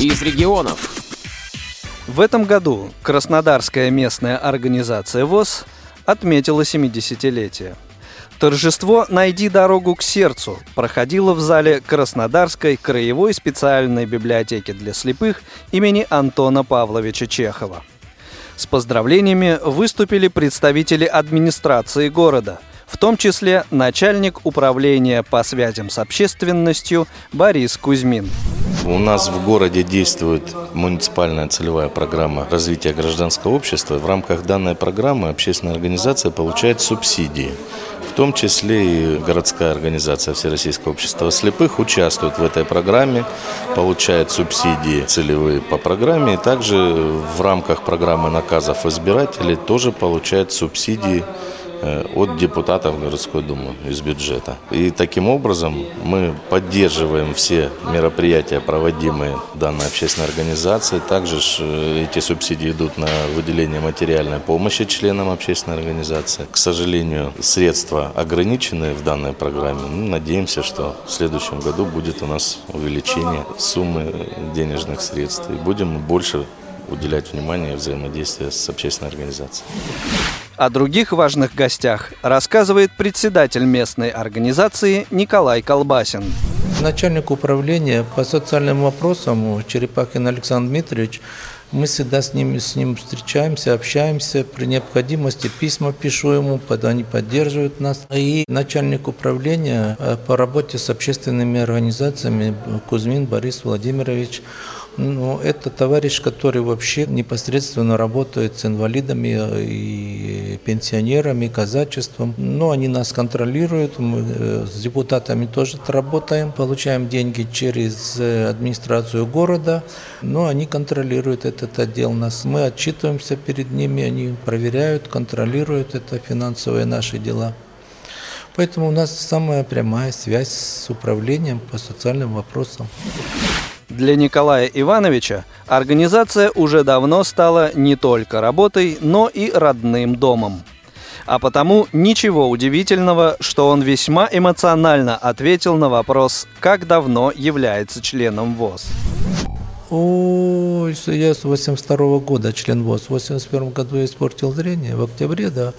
из регионов. В этом году Краснодарская местная организация ВОЗ отметила 70-летие. Торжество «Найди дорогу к сердцу» проходило в зале Краснодарской краевой специальной библиотеки для слепых имени Антона Павловича Чехова. С поздравлениями выступили представители администрации города, в том числе начальник управления по связям с общественностью Борис Кузьмин. У нас в городе действует муниципальная целевая программа развития гражданского общества. В рамках данной программы общественная организация получает субсидии. В том числе и городская организация Всероссийского общества слепых участвует в этой программе, получает субсидии целевые по программе. И также в рамках программы наказов избирателей тоже получает субсидии от депутатов городской думы из бюджета. И таким образом мы поддерживаем все мероприятия, проводимые данной общественной организацией. Также э, эти субсидии идут на выделение материальной помощи членам общественной организации. К сожалению, средства ограничены в данной программе. Ну, надеемся, что в следующем году будет у нас увеличение суммы денежных средств. И будем больше уделять внимание взаимодействию с общественной организацией. О других важных гостях рассказывает председатель местной организации Николай Колбасин. Начальник управления по социальным вопросам Черепахин Александр Дмитриевич мы всегда с ним, с ним встречаемся, общаемся. При необходимости письма пишу ему, они поддерживают нас. И начальник управления э, по работе с общественными организациями Кузьмин Борис Владимирович ну, это товарищ, который вообще непосредственно работает с инвалидами и пенсионерами, казачеством. Но ну, они нас контролируют, мы э, с депутатами тоже работаем, получаем деньги через э, администрацию города, но они контролируют этот отдел нас. Мы отчитываемся перед ними, они проверяют, контролируют это финансовые наши дела. Поэтому у нас самая прямая связь с управлением по социальным вопросам. Для Николая Ивановича организация уже давно стала не только работой, но и родным домом. А потому ничего удивительного, что он весьма эмоционально ответил на вопрос, как давно является членом ВОЗ. Ой, я с 82 года член ВОЗ. В 81 году я испортил зрение, в октябре, да.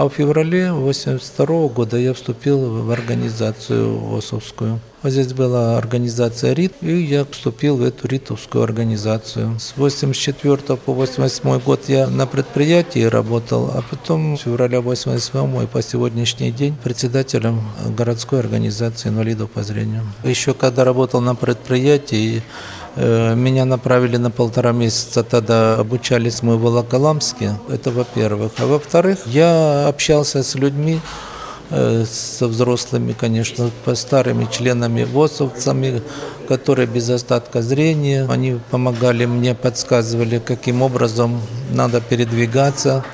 А в феврале 82 года я вступил в организацию ВОСовскую. Вот здесь была организация РИТ, и я вступил в эту РИТовскую организацию. С 84 по 88 год я на предприятии работал, а потом с февраля 88 и по сегодняшний день председателем городской организации инвалидов по зрению. Еще когда работал на предприятии, меня направили на полтора месяца, тогда обучались мы в Волоколамске, это во-первых. А во-вторых, я общался с людьми, э, со взрослыми, конечно, старыми членами ВОСовцами, которые без остатка зрения. Они помогали мне, подсказывали, каким образом надо передвигаться,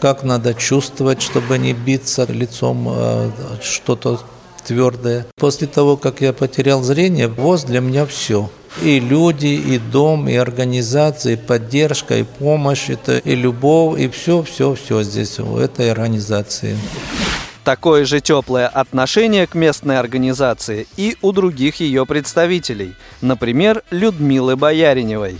как надо чувствовать, чтобы не биться лицом э, что-то твердое. После того, как я потерял зрение, ВОЗ для меня все – и люди, и дом, и организация, и поддержка, и помощь, это и любовь, и все, все, все здесь в этой организации. Такое же теплое отношение к местной организации и у других ее представителей, например, Людмилы Бояриневой.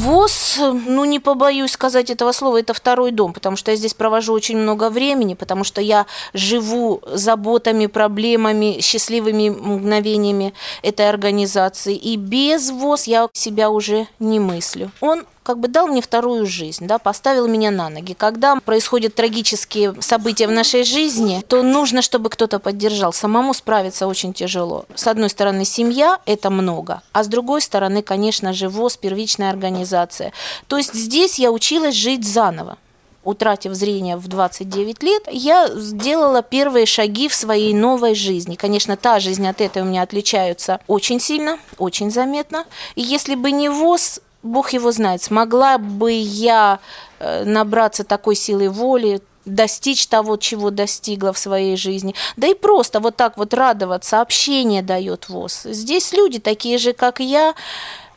ВОЗ, ну не побоюсь сказать этого слова, это второй дом, потому что я здесь провожу очень много времени, потому что я живу заботами, проблемами, счастливыми мгновениями этой организации. И без ВОЗ я себя уже не мыслю. Он как бы дал мне вторую жизнь, да, поставил меня на ноги. Когда происходят трагические события в нашей жизни, то нужно, чтобы кто-то поддержал. Самому справиться очень тяжело. С одной стороны, семья – это много, а с другой стороны, конечно же, ВОЗ, первичная организация. То есть здесь я училась жить заново утратив зрение в 29 лет, я сделала первые шаги в своей новой жизни. Конечно, та жизнь от этой у меня отличаются очень сильно, очень заметно. И если бы не ВОЗ, Бог его знает, смогла бы я э, набраться такой силы воли, достичь того, чего достигла в своей жизни. Да и просто вот так вот радоваться, общение дает ВОЗ. Здесь люди такие же, как я,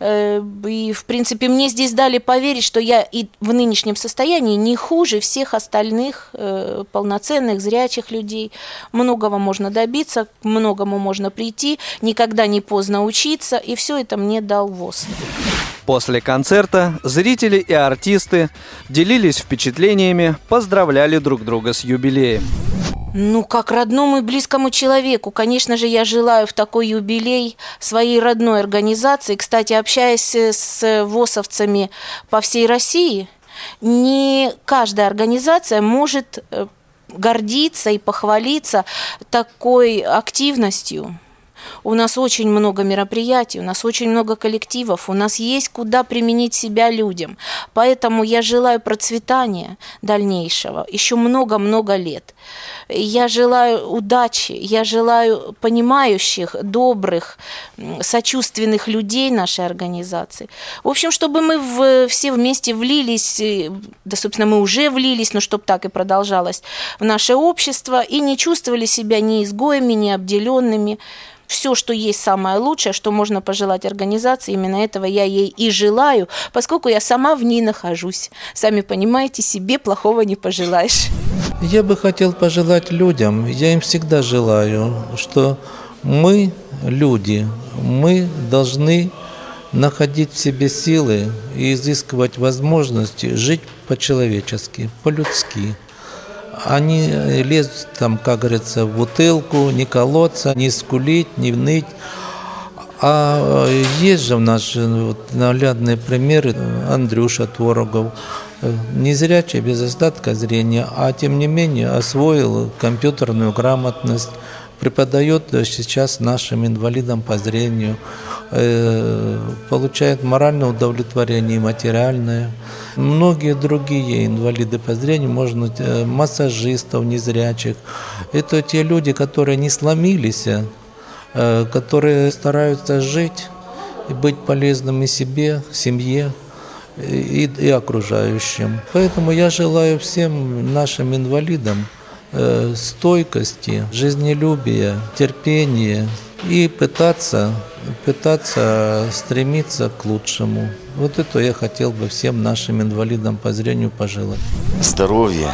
Э, и, в принципе, мне здесь дали поверить, что я и в нынешнем состоянии не хуже всех остальных э, полноценных, зрячих людей. Многого можно добиться, к многому можно прийти, никогда не поздно учиться, и все это мне дал ВОЗ. После концерта зрители и артисты делились впечатлениями, поздравляли друг друга с юбилеем. Ну, как родному и близкому человеку, конечно же, я желаю в такой юбилей своей родной организации. Кстати, общаясь с ВОСовцами по всей России, не каждая организация может э, гордиться и похвалиться такой активностью. У нас очень много мероприятий, у нас очень много коллективов, у нас есть куда применить себя людям. Поэтому я желаю процветания дальнейшего, еще много-много лет. Я желаю удачи, я желаю понимающих, добрых, сочувственных людей нашей организации. В общем, чтобы мы в, все вместе влились, э, да, собственно, мы уже влились, но чтобы так и продолжалось, в наше общество и не чувствовали себя ни изгоями, ни обделенными все, что есть самое лучшее, что можно пожелать организации, именно этого я ей и желаю, поскольку я сама в ней нахожусь. Сами понимаете, себе плохого не пожелаешь. Я бы хотел пожелать людям, я им всегда желаю, что мы, люди, мы должны находить в себе силы и изыскивать возможности жить по-человечески, по-людски, они лезут там, как говорится, в бутылку, не колоться, не скулить, не ныть. А есть же у нас вот, наглядные примеры. Андрюша Творогов, незрячий, без остатка зрения, а тем не менее освоил компьютерную грамотность, преподает сейчас нашим инвалидам по зрению, э, получает моральное удовлетворение и материальное. Многие другие инвалиды по зрению, можно э, массажистов незрячих. Это те люди, которые не сломились, э, которые стараются жить и быть полезными себе, семье и, и окружающим. Поэтому я желаю всем нашим инвалидам Э, стойкости, жизнелюбия, терпения и пытаться, пытаться стремиться к лучшему. Вот это я хотел бы всем нашим инвалидам по зрению пожелать. Здоровье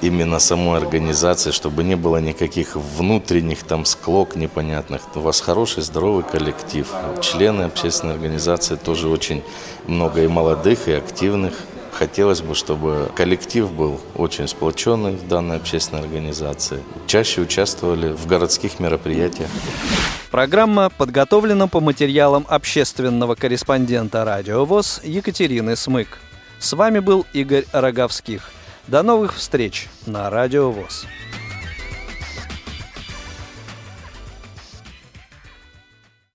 именно самой организации, чтобы не было никаких внутренних там склок непонятных. У вас хороший, здоровый коллектив. Члены общественной организации тоже очень много и молодых, и активных. Хотелось бы, чтобы коллектив был очень сплоченный в данной общественной организации. Чаще участвовали в городских мероприятиях. Программа подготовлена по материалам общественного корреспондента «Радио ВОЗ» Екатерины Смык. С вами был Игорь Роговских. До новых встреч на «Радио ВОЗ».